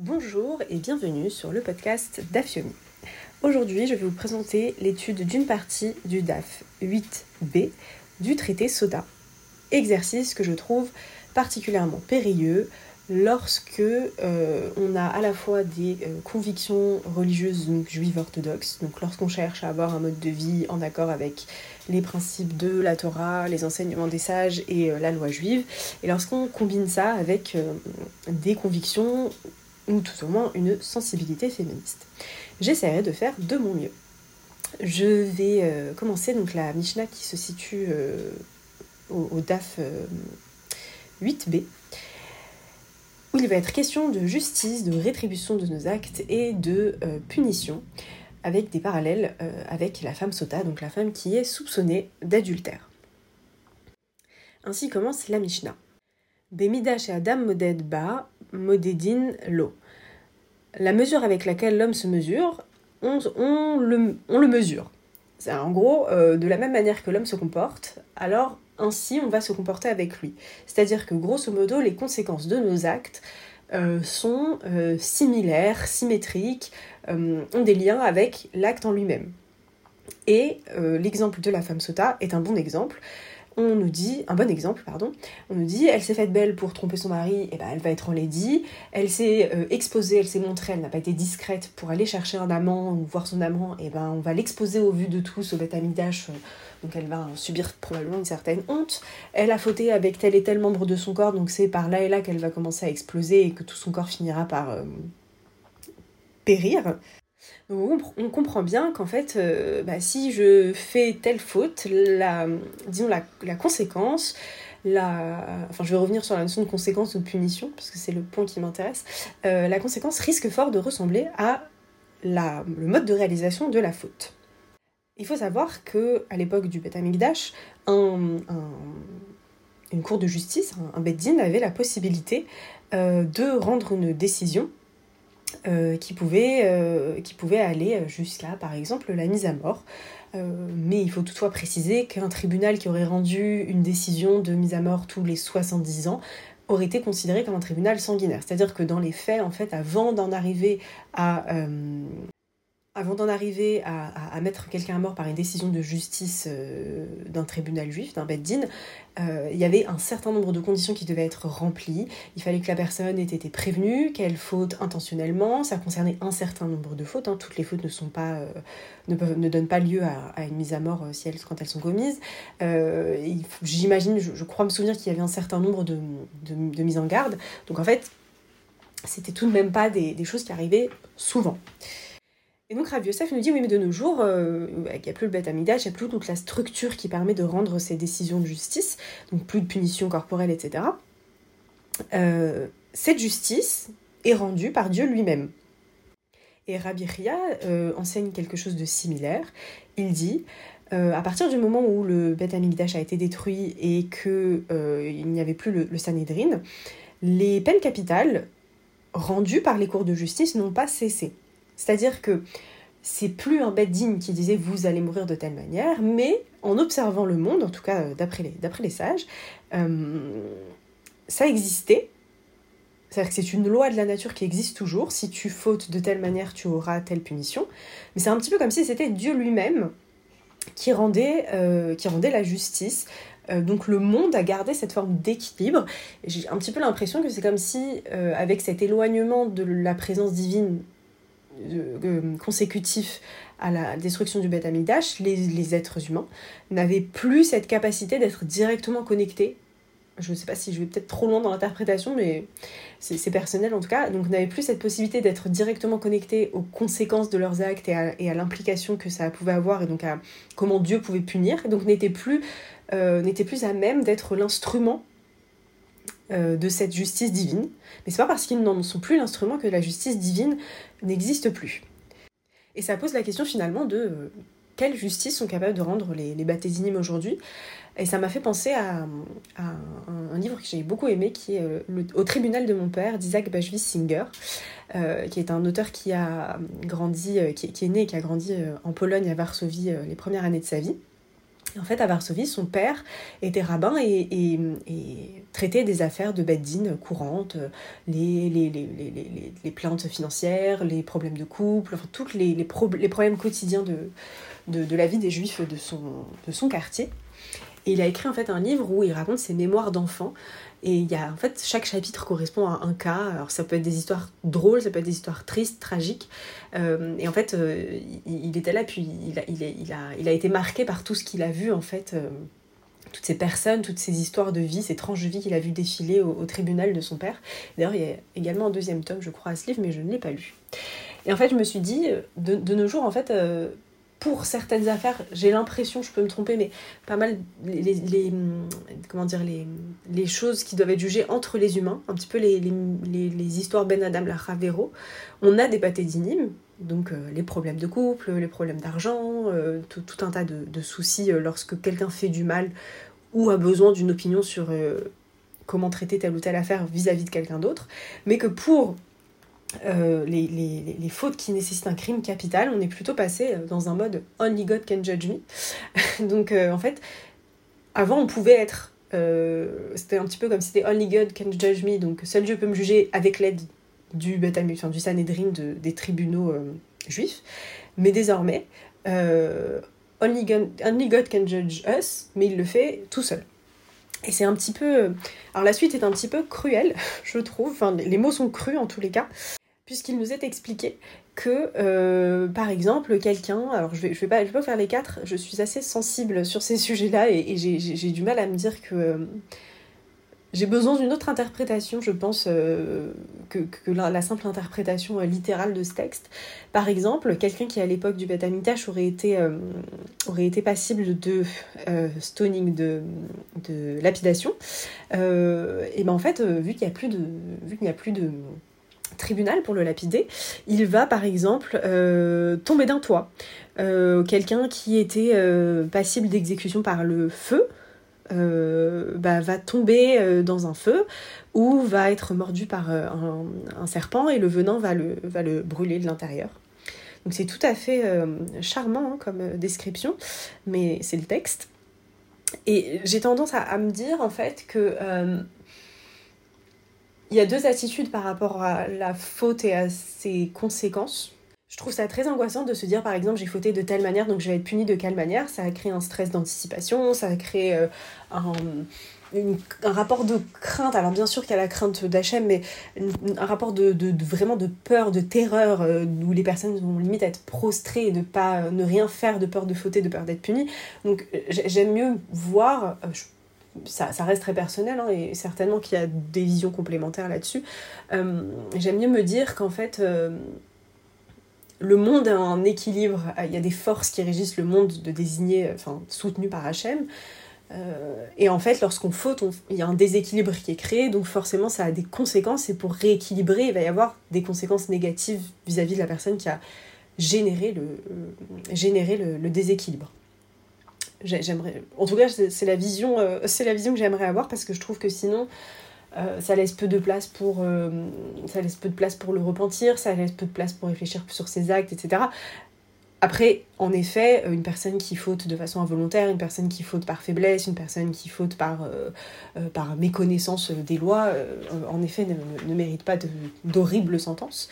Bonjour et bienvenue sur le podcast d'Afiomi. Aujourd'hui, je vais vous présenter l'étude d'une partie du DAF 8b du traité SODA, exercice que je trouve particulièrement périlleux lorsque euh, on a à la fois des euh, convictions religieuses juives orthodoxes, donc lorsqu'on cherche à avoir un mode de vie en accord avec les principes de la Torah, les enseignements des sages et euh, la loi juive, et lorsqu'on combine ça avec des convictions ou tout au moins une sensibilité féministe. J'essaierai de faire de mon mieux. Je vais commencer donc la Mishnah qui se situe au, au, DAF 8b où il va être question de justice, de rétribution de nos actes et de euh, punition, avec des parallèles euh, avec la femme sota, donc la femme qui est soupçonnée d'adultère. Ainsi commence la Mishnah. Adam moded modedin lo. La mesure avec laquelle l'homme se mesure, on, le, mesure. En gros, euh, de la même manière que l'homme se comporte, alors ainsi on va se comporter avec lui. C'est-à-dire que grosso modo, les conséquences de nos actes euh, sont euh, similaires, symétriques, ont des liens avec l'acte en lui-même. Et l'exemple de la femme sota est un bon exemple on nous dit, un bon exemple, pardon, on nous dit, elle s'est faite belle pour tromper son mari, et eh ben elle va être en lady, elle s'est euh, exposée, elle s'est montrée, elle n'a pas été discrète pour aller chercher un amant ou voir son amant, et eh ben on va l'exposer au vu de tous au Amidash, euh, donc elle va subir probablement une certaine honte. Elle a fauté avec tel et tel membre de son corps, donc c'est par là et là qu'elle va commencer à exploser et que tout son corps finira par euh, périr on comprend bien qu'en fait, euh, bah, si je fais telle faute, la, disons la, conséquence, enfin je vais revenir sur la notion de conséquence ou de punition, parce que c'est le point qui m'intéresse, euh, la conséquence risque fort de ressembler à le mode de réalisation de la faute. Il faut savoir que à l'époque du Beth Amikdash, un, une cour de justice, un, un avait la possibilité euh, de rendre une décision euh, qui, pouvait, euh, qui pouvait aller jusqu'à, par exemple, la mise à mort. Euh, mais il faut toutefois préciser qu'un tribunal qui aurait rendu une décision de mise à mort tous les 70 ans aurait été considéré comme un tribunal sanguinaire. C'est-à-dire que dans les faits, en fait, avant d'en arriver à, avant d'en arriver à, mettre quelqu'un à mort par une décision de justice euh, d'un tribunal juif, d'un Beddin, euh, il y avait un certain nombre de conditions qui devaient être remplies. Il fallait que la personne ait été prévenue, qu'elle faute intentionnellement. Ça concernait un certain nombre de fautes. Hein. Toutes les fautes ne sont pas, euh, ne, donnent pas lieu à, une mise à mort si elles, quand elles sont commises. J'imagine, je, crois me souvenir qu'il y avait un certain nombre de, de, mises en garde. Donc en fait, c'était tout de même pas des choses qui arrivaient souvent. Et donc Rav Yosef nous dit oui mais de nos jours, euh, il n'y a plus le bête amidash, il n'y a plus toute la structure qui permet de rendre ces décisions de justice, donc plus de punition corporelle, etc. Euh, cette justice est rendue par Dieu lui-même. Et Rabbi Ria euh, enseigne quelque chose de similaire. Il dit à partir du moment où le Beth Amikdash a été détruit et qu'il il n'y avait plus le, le Sanhedrin, les peines capitales rendues par les cours de justice n'ont pas cessé. C'est-à-dire que c'est plus un Beddin qui disait vous allez mourir de telle manière, mais en observant le monde, en tout cas euh, d'après les, les, sages, euh, ça existait. C'est-à-dire que c'est une loi de la nature qui existe toujours. Si tu fautes de telle manière, tu auras telle punition. Mais c'est un petit peu comme si c'était Dieu lui-même qui rendait, euh, qui rendait la justice. donc le monde a gardé cette forme d'équilibre. J'ai un petit peu l'impression que c'est comme si, avec cet éloignement de la présence divine consécutif à la destruction du Beth Amidash, les, les êtres humains n'avaient plus cette capacité d'être directement connectés. Je ne sais pas si je vais peut-être trop loin dans l'interprétation, mais c'est personnel en tout cas. Donc, n'avaient plus cette possibilité d'être directement connectés aux conséquences de leurs actes et à, l'implication que ça pouvait avoir et donc à comment Dieu pouvait punir. Et donc, n'étaient plus, euh, plus à même d'être l'instrument euh, de cette justice divine. Mais c'est pas parce qu'ils n'en sont plus l'instrument que la justice divine n'existe plus. Et ça pose la question finalement de euh, quelle justice sont capables de rendre les, les aujourd'hui? Et ça m'a fait penser à, un, livre que j'ai beaucoup aimé qui est euh, Au tribunal de mon père d'Isaac Bashvis Singer, qui est un auteur qui a grandi, qui, qui, est né et qui a grandi en Pologne à Varsovie les premières années de sa vie en fait, à Varsovie, son père était rabbin et, traitait des affaires de Beddin courantes, les, les, plaintes financières, les problèmes de couple, enfin, tous les, problèmes quotidiens de, la vie des juifs de son quartier. Et il a écrit en fait un livre où il raconte ses mémoires d'enfant et il y a, en fait, chaque chapitre correspond à un cas. Alors, ça peut être des histoires drôles, ça peut être des histoires tristes, tragiques. Euh, et en fait, euh, il, était là, puis il a, été marqué par tout ce qu'il a vu, en fait. Euh, toutes ces personnes, toutes ces histoires de vie, ces tranches de vie qu'il a vu défiler au, tribunal de son père. D'ailleurs, il y a également un deuxième tome, je crois, à ce livre, mais je ne l'ai pas lu. Et en fait, je me suis dit, de, de nos jours, en fait, pour certaines affaires, j'ai l'impression, je peux me tromper, mais pas mal les, choses qui doivent être jugées entre les humains, un petit peu les, histoires Ben Adam, la Ravero, on a des pâtés dynimes, donc euh, les problèmes de couple, les problèmes d'argent, euh, tout, un tas de, soucis euh, lorsque quelqu'un fait du mal ou a besoin d'une opinion sur comment traiter telle ou telle affaire vis-à-vis -vis de quelqu'un d'autre, mais que pour euh, les, les, les, fautes qui nécessitent un crime capital, on est plutôt passé euh, dans un mode Only God can judge me. Donc euh, en fait, avant on pouvait être. c'était un petit peu comme si c'était Only God can judge me, donc seul Dieu peut me juger avec l'aide du enfin, du Sanhedrin de, des tribunaux juifs. Mais désormais, only God, only God can judge us, mais il le fait tout seul. Et c'est un petit peu. Alors la suite est un petit peu cruelle, je trouve. Enfin, les mots sont crus en tous les cas puisqu'il nous est expliqué que, euh, par exemple, quelqu'un, alors je vais, je vais, pas, je vais faire les quatre, je suis assez sensible sur ces sujets-là et, j'ai du mal à me dire que euh, j'ai besoin d'une autre interprétation, je pense, euh, que, la, simple interprétation littérale de ce texte. Par exemple, quelqu'un qui à l'époque du Beth aurait été, aurait été passible de stoning, de, de lapidation, et ben en fait, vu qu'il n'y a plus de... Vu qu'il n'y a plus de tribunal pour le lapider, il va par exemple euh, tomber d'un toit. Euh, quelqu'un qui était euh, passible d'exécution par le feu bah, va tomber dans un feu ou va être mordu par un, serpent et le venin va le, va le brûler de l'intérieur. Donc c'est tout à fait charmant hein, comme description, mais c'est le texte. Et j'ai tendance à, à, me dire en fait que il y a deux attitudes par rapport à la faute et à ses conséquences. Je trouve ça très angoissant de se dire par exemple j'ai fauté de telle manière donc je vais être puni de quelle manière. Ça a créé un stress d'anticipation, ça a créé euh, un, rapport de crainte. Alors bien sûr qu'il y a la crainte d'Hachem, mais un rapport de, vraiment de peur, de terreur euh, où les personnes vont limite être prostrées et de pas euh, ne rien faire de peur de fauter, de peur d'être puni. Donc j'aime mieux voir, ça, reste très personnel hein, et certainement qu'il y a des visions complémentaires là-dessus. Euh, j'aime mieux me dire qu'en fait, euh, le monde a un équilibre, il y a des forces qui régissent le monde de désigner, enfin, soutenu par Hachem. Euh, et en fait, lorsqu'on faute, il y a un déséquilibre qui est créé, donc forcément ça a des conséquences, et pour rééquilibrer, il va y avoir des conséquences négatives vis-à-vis de la personne qui a généré le déséquilibre j'aimerais en tout cas c'est la vision euh, c'est la vision que j'aimerais avoir parce que je trouve que sinon euh, ça laisse peu de place pour euh, ça laisse peu de place pour le repentir ça laisse peu de place pour réfléchir sur ses actes etc après en effet une personne qui faute de façon involontaire une personne qui faute par faiblesse une personne qui faute par par méconnaissance des lois en effet ne, mérite pas d'horribles sentences.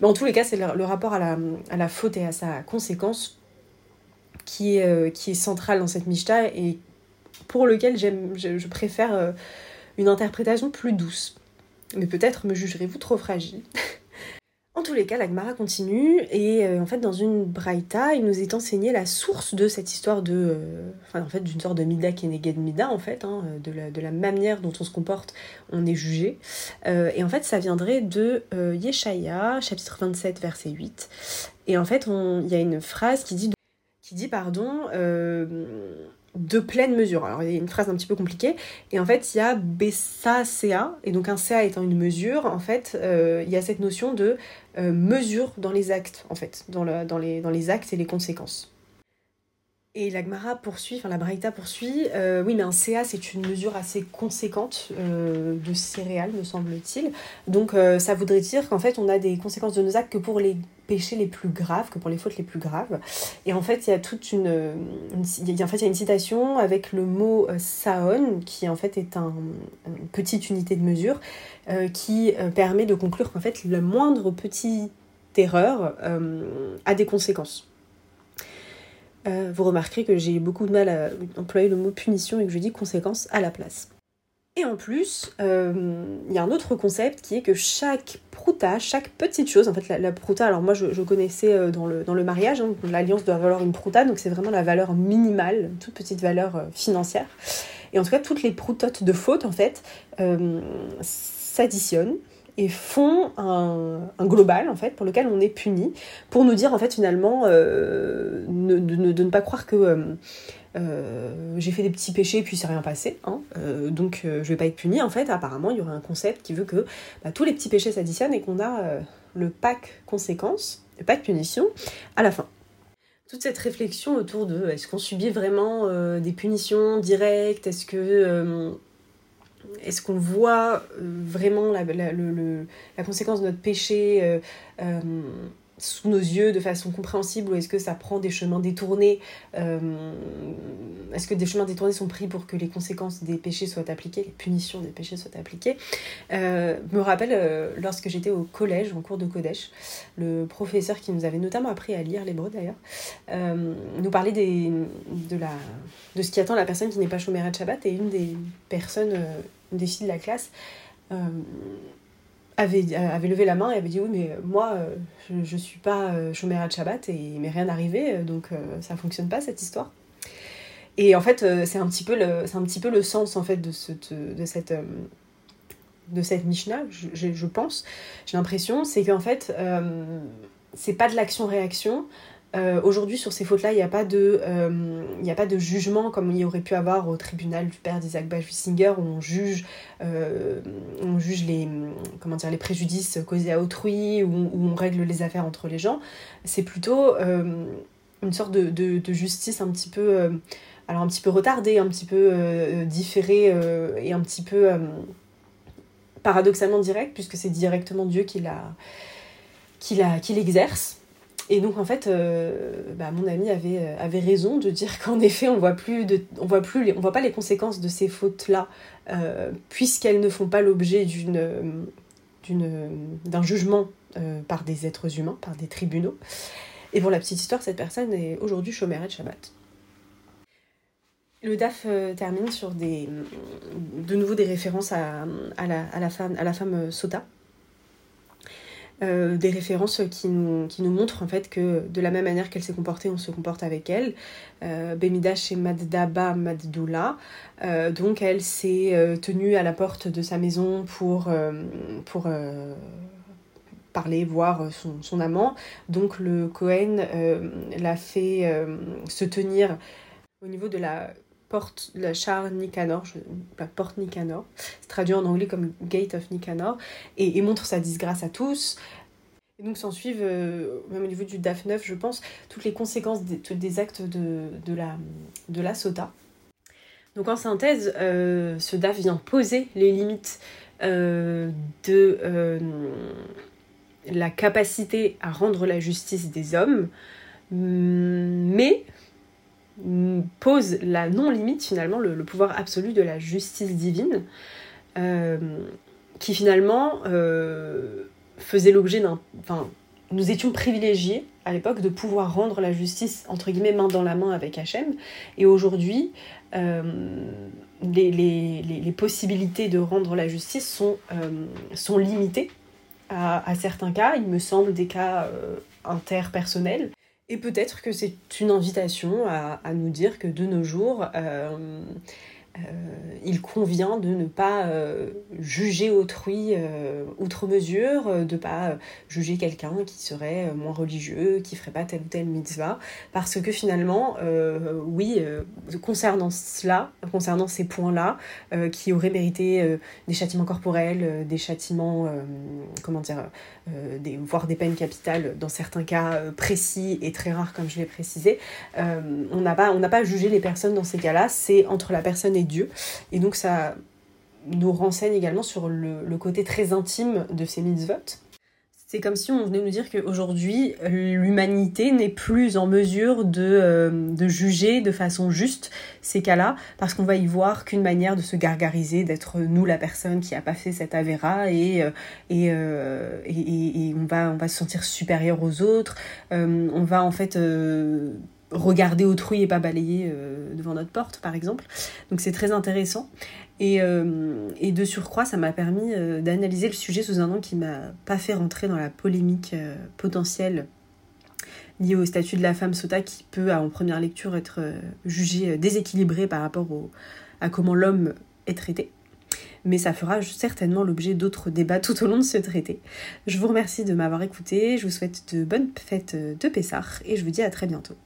Mais en tous les cas c'est le, le, rapport à la, à la faute et à sa conséquence qui est, euh, qui est central dans cette Mishta et pour lequel j'aime, je, préfère euh, une interprétation plus douce. Mais peut-être me jugerez-vous trop fragile. en tous les cas, la continue et euh, en fait dans une braïta, il nous est enseigné la source de cette histoire de, en fait d'une sorte de mida keneged mida en fait, hein, de, la, de la manière dont on se comporte, on est jugé. et en fait, ça viendrait de Yeshaya, chapitre 27, verset 8. Et en fait, il y a une phrase qui dit qui dit, pardon, euh, de pleine mesure. Alors, il y a une phrase un petit peu compliquée. Et en fait, il y a BSA, CA. Et donc, un CA étant une mesure, en fait, euh, il y a cette notion de euh, mesure dans les actes, en fait, dans, le, dans, les, dans les actes et les conséquences. Et l'Agmara poursuit, enfin la Braïta poursuit, euh, oui mais un CA c'est une mesure assez conséquente euh, de céréales me semble-t-il. Donc euh, ça voudrait dire qu'en fait on a des conséquences de nos actes que pour les péchés les plus graves, que pour les fautes les plus graves. Et en fait il y a toute une, citation avec le mot saon qui en fait est un, une petite unité de mesure qui permet de conclure qu'en fait la moindre petite erreur a des conséquences. Euh, vous remarquerez que j'ai beaucoup de mal à employer le mot punition et que je dis conséquence à la place. Et en plus, euh, il y a un autre concept qui est que chaque prouta, chaque petite chose, en fait la, prouta, alors moi je, connaissais euh, dans le, dans le mariage, hein, l'alliance doit valoir une prouta, donc c'est vraiment la valeur minimale, toute petite valeur financière. Et en tout cas, toutes les proutotes de faute, en fait, s'additionnent et font un, global en fait pour lequel on est puni pour nous dire en fait finalement euh, de, ne pas croire que euh, euh, j'ai fait des petits péchés puis c'est rien passé hein, donc je vais pas être puni en fait. Apparemment il y aurait un concept qui veut que bah, tous les petits péchés s'additionnent et qu'on a le pack conséquence le pack punition à la fin. Toute cette réflexion autour de est-ce qu'on subit vraiment des punitions directes? Est-ce que est-ce qu'on voit euh, vraiment la, conséquence de notre péché euh, euh, sous nos yeux de façon compréhensible ou est-ce que ça prend des chemins détournés Est-ce que des chemins détournés sont pris pour que les conséquences des péchés soient appliquées, les punitions des péchés soient appliquées? Me rappelle lorsque j'étais au collège, en cours de Kodesh, le professeur qui nous avait notamment appris à lire l'hébreu d'ailleurs, nous parlait des, de, la, de ce qui attend la personne qui n'est pas chômeur de Shabbat et une des personnes une des filles de la classe, euh, avait, avait levé la main et avait dit oui mais moi euh, je, ne suis pas euh, chômeur de Shabbat et il m'est rien arrivé donc ça fonctionne pas cette histoire. Et en fait c'est un petit peu le c'est un petit peu le sens en fait de, ce, de cette de cette Mishnah je, je pense. J'ai l'impression c'est qu'en fait c'est pas de l'action-réaction euh, aujourd'hui, sur ces fautes-là, il n'y a, pas de, euh, a pas de jugement comme il y aurait pu avoir au tribunal du père d'Isaac Bachwissinger où on juge, euh, on juge les, comment dire, les préjudices causés à autrui, où, on règle les affaires entre les gens. C'est plutôt une sorte de, de, justice un petit peu, alors un petit peu retardée, un petit peu différée et un petit peu paradoxalement directe, puisque c'est directement Dieu qui l'exerce. Et donc en fait, euh, bah, mon ami avait, euh, avait raison de dire qu'en effet, on voit plus de, on voit plus, on voit pas les conséquences de ces fautes-là, euh, puisqu'elles ne font pas l'objet d'une, d'une, d'un jugement par des êtres humains, par des tribunaux. Et pour la petite histoire, cette personne est aujourd'hui chômeur de Shabbat. Le DAF termine sur des, de nouveau des références à, à, la, à la, femme, à la femme Sota, euh, des références qui nous, montrent en fait que de la même manière qu'elle s'est comportée, on se comporte avec elle. Euh, Bemida chez Maddaba Maddoula. Euh, donc elle s'est euh, tenue à la porte de sa maison pour, pour parler, voir son, son, amant. Donc le Cohen l'a fait se tenir au niveau de la porte, la char Nicanor, je, pas porte Nicanor, c'est traduit en anglais comme Gate of Nicanor, et, montre sa disgrâce à tous. Et donc s'en suivent, euh, même au niveau du DAF 9, je pense, toutes les conséquences des, actes de, de, la, de la SOTA. Donc en synthèse, euh, ce DAF vient poser les limites euh, de la capacité à rendre la justice des hommes, mais pose la non-limite finalement, le, pouvoir absolu de la justice divine, euh, qui finalement euh, faisait l'objet d'un... Enfin, nous étions privilégiés à l'époque de pouvoir rendre la justice, entre guillemets, main dans la main avec Hachem, et aujourd'hui, euh, les, possibilités de rendre la justice sont, limitées à, certains cas, il me semble des cas interpersonnels, et peut-être que c'est une invitation à, nous dire que de nos jours, euh, il convient de ne pas juger autrui outre mesure, de pas juger quelqu'un qui serait moins religieux, qui ferait pas telle ou telle mitzvah, parce que finalement, oui, concernant cela, concernant ces points-là, qui auraient mérité des châtiments corporels, des châtiments, comment dire, des, voire des peines capitales dans certains cas précis et très rares, comme je l'ai précisé, on n'a pas, pas jugé les personnes dans ces cas-là, c'est entre la personne et Dieu. Et donc ça nous renseigne également sur le, côté très intime de ces mitzvot. C'est comme si on venait nous dire qu'aujourd'hui, l'humanité n'est plus en mesure de, euh, de, juger de façon juste ces cas-là, parce qu'on va y voir qu'une manière de se gargariser, d'être nous la personne qui a pas fait cette avéra, et, euh, euh, et, et, et, on, va, on va se sentir supérieur aux autres, on va en fait regarder autrui et pas balayer euh, devant notre porte, par exemple. Donc c'est très intéressant. Et, euh, et de surcroît, ça m'a permis euh, d'analyser le sujet sous un angle qui m'a pas fait rentrer dans la polémique potentielle liée au statut de la femme sota qui peut, en première lecture, être jugée déséquilibrée par rapport à comment l'homme est traité mais ça fera certainement l'objet d'autres débats tout au long de ce traité. Je vous remercie de m'avoir écouté, je vous souhaite de bonnes fêtes de Pessah et je vous dis à très bientôt.